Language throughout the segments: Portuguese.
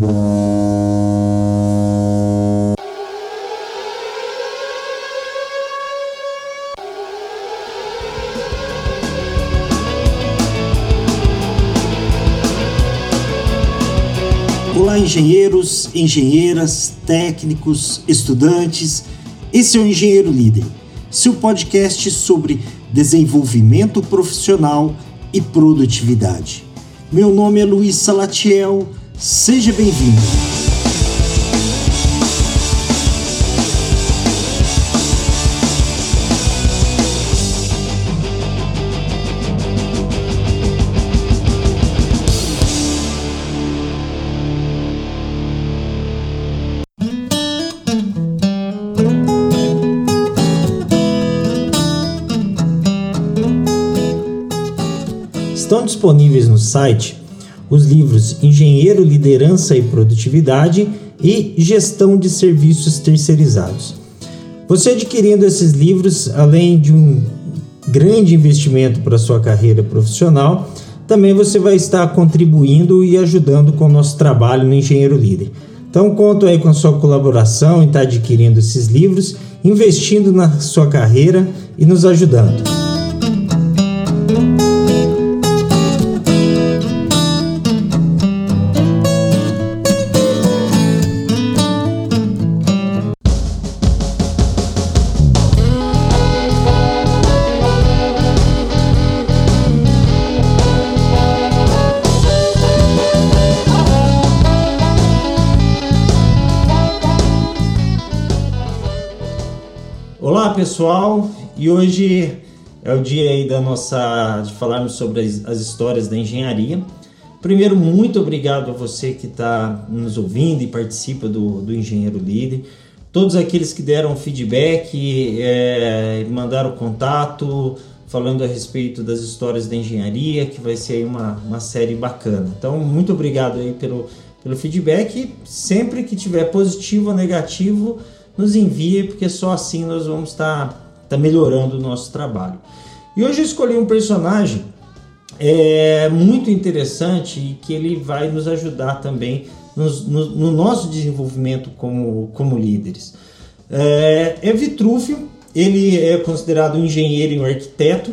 Olá, engenheiros, engenheiras, técnicos, estudantes. Esse é o Engenheiro Líder, seu podcast sobre desenvolvimento profissional e produtividade. Meu nome é Luiz Salatiel, seja bem-vindo. Estão disponíveis no site os livros Engenheiro, Liderança e Produtividade e Gestão de Serviços Terceirizados. Você adquirindo esses livros, além de um grande investimento para sua carreira profissional, também você vai estar contribuindo e ajudando com o nosso trabalho no Engenheiro Líder. Então, conto aí com a sua colaboração em estar adquirindo esses livros, investindo na sua carreira e nos ajudando. Pessoal, e hoje é o dia aí da nossa de falarmos sobre as, as histórias da engenharia. Primeiro, muito obrigado a você que está nos ouvindo e participa do, do Engenheiro Líder. Todos aqueles que deram feedback, é, mandaram contato, falando a respeito das histórias da engenharia, que vai ser uma, uma série bacana. Então, muito obrigado aí pelo, pelo feedback. Sempre que tiver positivo ou negativo, nos envie, porque só assim nós vamos estar tá, tá melhorando o nosso trabalho. E hoje eu escolhi um personagem é, muito interessante e que ele vai nos ajudar também no, no, no nosso desenvolvimento como, como líderes. É, é Vitrúvio, ele é considerado um engenheiro e um arquiteto.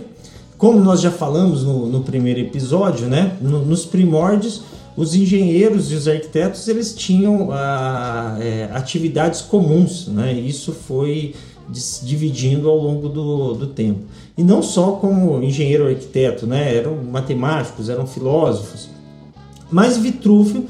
Como nós já falamos no, no primeiro episódio, né? No, nos primórdios, os engenheiros e os arquitetos eles tinham ah, é, atividades comuns, né? Isso foi dividindo ao longo do, do tempo. E não só como engenheiro arquiteto, né? Eram matemáticos, eram filósofos. Mas Vitrúvio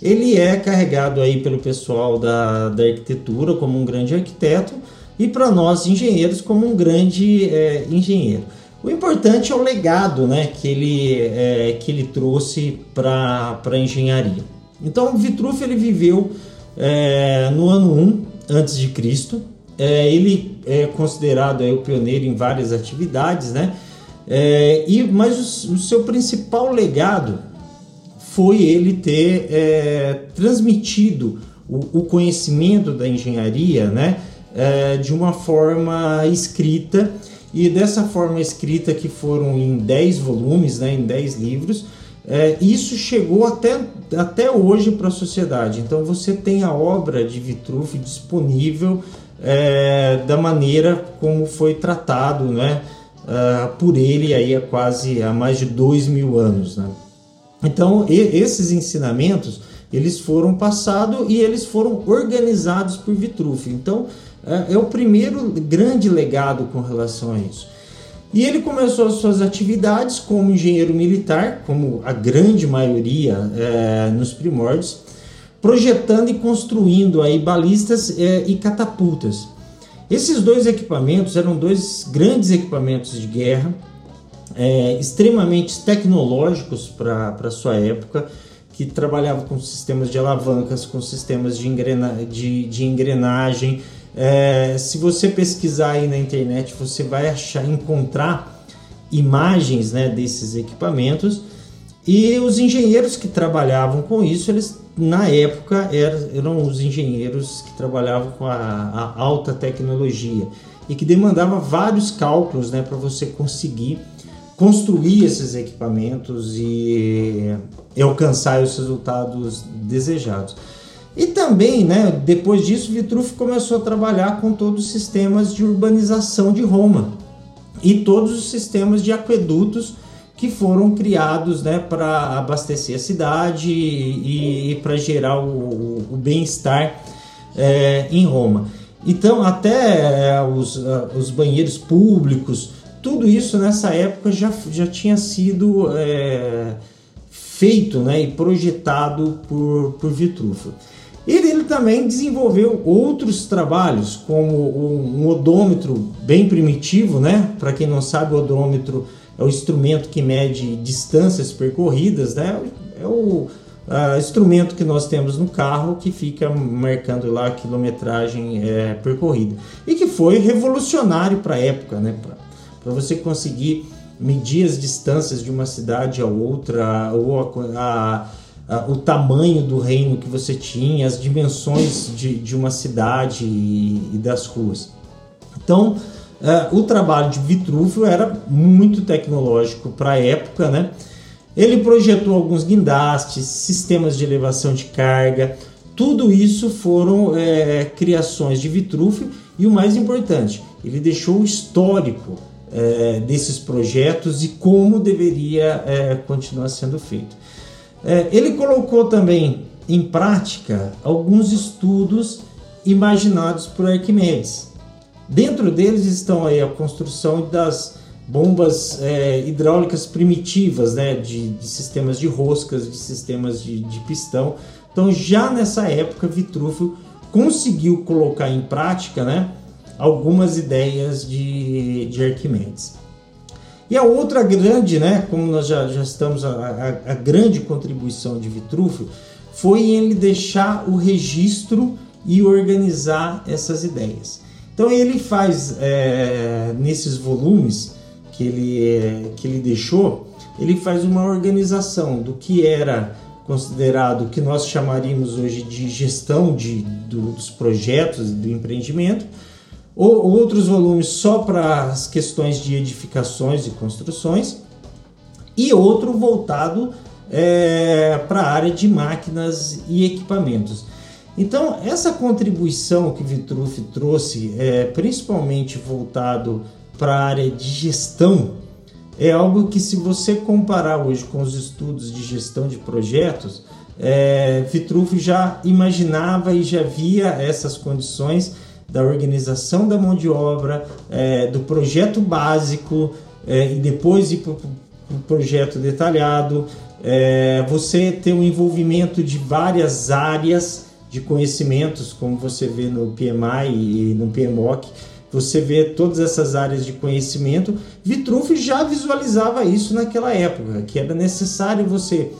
ele é carregado aí pelo pessoal da, da arquitetura como um grande arquiteto e para nós engenheiros como um grande é, engenheiro. O importante é o legado né, que, ele, é, que ele trouxe para a engenharia. Então, Vitrúvio ele viveu é, no ano 1 antes de Cristo. É, ele é considerado é, o pioneiro em várias atividades, né? É, e, mas o, o, seu principal legado foi ele ter é, transmitido o, o, conhecimento da engenharia né, é, de uma forma escrita e dessa forma escrita que foram em 10 volumes, né, em 10 livros, é, isso chegou até, até hoje para a sociedade. Então você tem a obra de Vitruve disponível é, da maneira como foi tratado né, uh, por ele aí há quase há mais de dois mil anos. Né? Então e, esses ensinamentos eles foram passados e eles foram organizados por Vitruve. Então é, o primeiro grande legado com relação a isso. E ele começou as suas atividades como engenheiro militar, como a grande maioria é, nos primórdios, projetando e construindo aí balistas é, e catapultas. Esses dois equipamentos eram dois grandes equipamentos de guerra, é, extremamente tecnológicos para sua época, que trabalhavam com sistemas de alavancas, com sistemas de, engrena de, de engrenagem, é, se você pesquisar aí na internet, você vai achar, encontrar imagens né, desses equipamentos e os engenheiros que trabalhavam com isso, eles na época eram, eram os engenheiros que trabalhavam com a, a alta tecnologia e que demandava vários cálculos né, para você conseguir construir esses equipamentos e, e alcançar os resultados desejados. E também, né, depois disso, Vitruvio começou a trabalhar com todos os sistemas de urbanização de Roma e todos os sistemas de aquedutos que foram criados né, para abastecer a cidade e, e para gerar o, o bem-estar é, em Roma. Então, até é, os, os banheiros públicos, tudo isso nessa época já, já tinha sido é, feito né, e projetado por, por Vitruvio. Ele, ele também desenvolveu outros trabalhos, como um, odômetro bem primitivo, né? Para quem não sabe, o odômetro é o instrumento que mede distâncias percorridas, né? É o instrumento que nós temos no carro que fica marcando lá a quilometragem é, percorrida e que foi revolucionário para a época, né? Para você conseguir medir as distâncias de uma cidade a outra ou a, a, a, o tamanho do reino que você tinha, as dimensões de, de uma cidade e, e das ruas. Então, uh, o trabalho de Vitruvio era muito tecnológico para a época, né? Ele projetou alguns guindastes, sistemas de elevação de carga, tudo isso foram é, criações de Vitruvio e o mais importante, ele deixou o histórico é, desses projetos e como deveria é, continuar sendo feito. É, ele colocou também em prática alguns estudos imaginados por Arquimedes. Dentro deles estão aí a construção das bombas é, hidráulicas primitivas, né, de, de, sistemas de roscas, de sistemas de, de, pistão. Então, já nessa época, Vitruvio conseguiu colocar em prática, né, algumas ideias de, de Arquimedes. E a outra grande, né, como nós já, já estamos, a, a, a grande contribuição de Vitruvio foi ele deixar o registro e organizar essas ideias. Então ele faz é, nesses volumes que ele, que ele deixou, ele faz uma organização do que era considerado o que nós chamaríamos hoje de gestão de, do, dos projetos do empreendimento, ou outros volumes só para as questões de edificações e construções, e outro voltado é, para a área de máquinas e equipamentos. Então, essa contribuição que Vitruve trouxe, é, principalmente voltado para a área de gestão, é algo que, se você comparar hoje com os estudos de gestão de projetos, é, Vitruve já imaginava e já via essas condições da organização da mão de obra, é, do projeto básico é, e depois ir para o pro projeto detalhado, é, você ter o um envolvimento de várias áreas de conhecimentos, como você vê no PMI e no PMOC, você vê todas essas áreas de conhecimento. Vitruve já visualizava isso naquela época, que era necessário você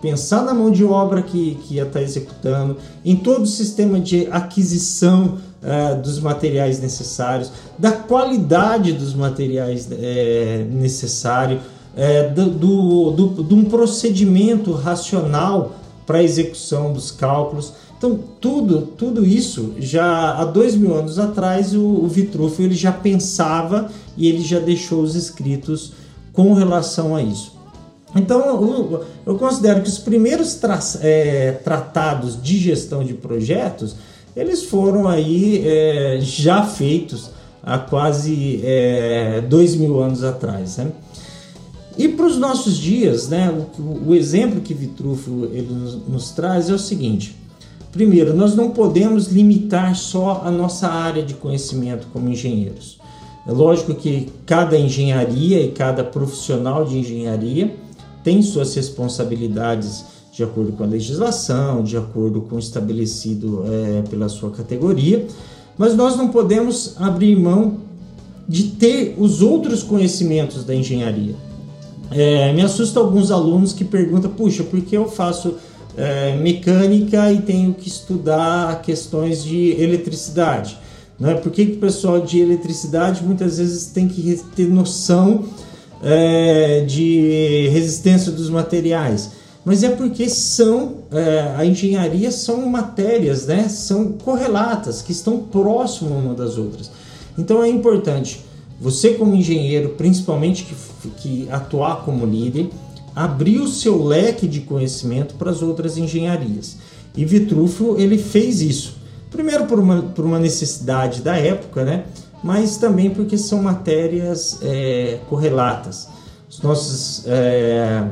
pensar na mão de obra que, que ia estar executando, em todo o sistema de aquisição uh, dos materiais necessários, da qualidade dos materiais uh, necessários, uh, do, do, do, de um procedimento racional para a execução dos cálculos. Então, tudo, tudo isso, já há dois mil anos atrás, o, o ele já pensava e ele já deixou os escritos com relação a isso. Então, eu, eu considero que os primeiros tra é, tratados de gestão de projetos, eles foram aí é, já feitos há quase é, dois mil anos atrás. Né? E para os nossos dias, né, o, o exemplo que Vitruvio ele nos, nos traz é o seguinte: Primeiro, nós não podemos limitar só a nossa área de conhecimento como engenheiros. É lógico que cada engenharia e cada profissional de engenharia tem suas responsabilidades de acordo com a legislação, de acordo com o estabelecido é, pela sua categoria, mas nós não podemos abrir mão de ter os outros conhecimentos da engenharia. É, me assusta alguns alunos que perguntam: puxa, por que eu faço é, mecânica e tenho que estudar questões de eletricidade. Não é? Por que, que o pessoal de eletricidade muitas vezes tem que ter noção é, de resistência dos materiais? Mas é porque são é, a engenharia são matérias, né? São correlatas que estão próximas uma das outras. Então é importante você como engenheiro, principalmente que, que atuar como líder, abrir o seu leque de conhecimento para as outras engenharias. E Vitrúvio ele fez isso. Primeiro por uma, por uma necessidade da época, né? mas também porque são matérias é, correlatas. Os nossos é,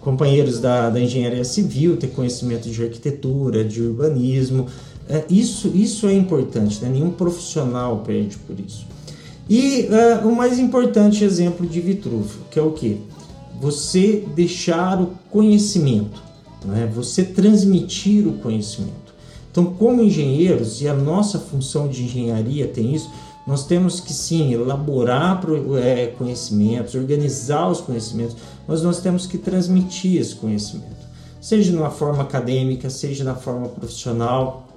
companheiros da, da engenharia civil têm conhecimento de arquitetura, de urbanismo. É, isso, isso é importante, né? nenhum profissional perde por isso. E é, o mais importante exemplo de Vitrúvio, que é o que? Você deixar o conhecimento, né? você transmitir o conhecimento. Então, como engenheiros, e a nossa função de engenharia tem isso, nós temos que sim elaborar é, conhecimentos, organizar os conhecimentos, mas nós temos que transmitir esse conhecimento, seja na forma acadêmica, seja na forma profissional,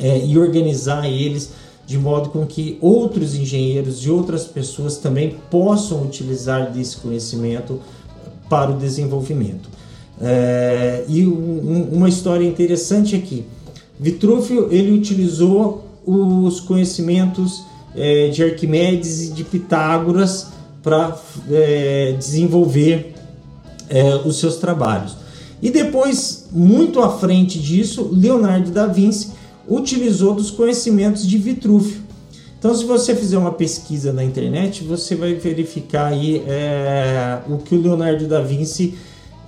é, e organizar eles de modo com que outros engenheiros e outras pessoas também possam utilizar desse conhecimento para o desenvolvimento. É, e um, uma história interessante aqui, Vitrúvio ele utilizou os conhecimentos é, de Arquimedes e de Pitágoras para é, desenvolver é, os seus trabalhos. E depois, muito à frente disso, Leonardo da Vinci utilizou dos conhecimentos de Vitrúvio. Então, se você fizer uma pesquisa na internet, você vai verificar aí é, o que o Leonardo da Vinci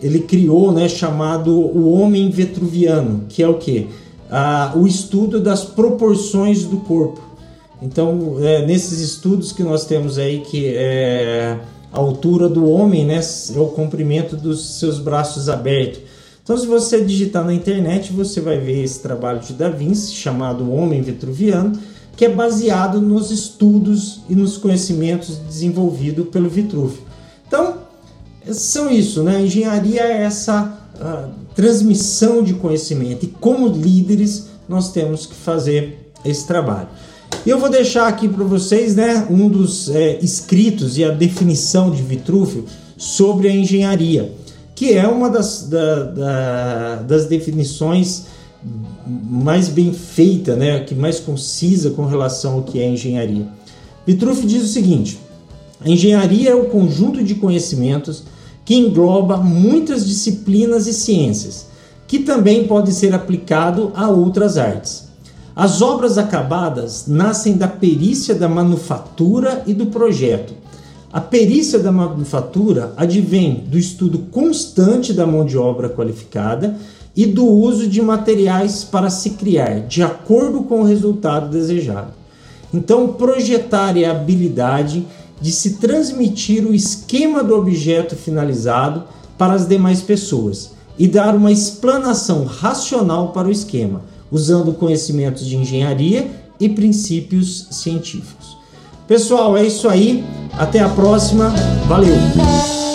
ele criou, né, chamado o homem vetruviano, que é o que? Ah, o estudo das proporções do corpo. Então, é, nesses estudos que nós temos aí, que é a altura do homem, né, é o comprimento dos seus braços abertos. Então, se você digitar na internet, você vai ver esse trabalho de Da Vinci, chamado Homem Vitruviano, que é baseado nos estudos e nos conhecimentos desenvolvidos pelo Vitrúvio. Então, são isso, né? A engenharia é essa transmissão de conhecimento e como líderes nós temos que fazer esse trabalho. E eu vou deixar aqui para vocês né, um dos é, escritos e a definição de Vitrúvio sobre a engenharia, que é uma das, da, da, das definições mais bem feita, né, que mais concisa com relação ao que é engenharia. Vitrúvio diz o seguinte: a engenharia é o conjunto de conhecimentos que engloba muitas disciplinas e ciências, que também podem ser aplicado a outras artes. As obras acabadas nascem da perícia da manufatura e do projeto. A perícia da manufatura advém do estudo constante da mão de obra qualificada e do uso de materiais para se criar, de acordo com o resultado desejado. Então, projetar é a habilidade de se transmitir o esquema do objeto finalizado para as demais pessoas e dar uma explanação racional para o esquema usando conhecimentos de engenharia e princípios científicos. Pessoal, é isso aí. Até a próxima. Valeu!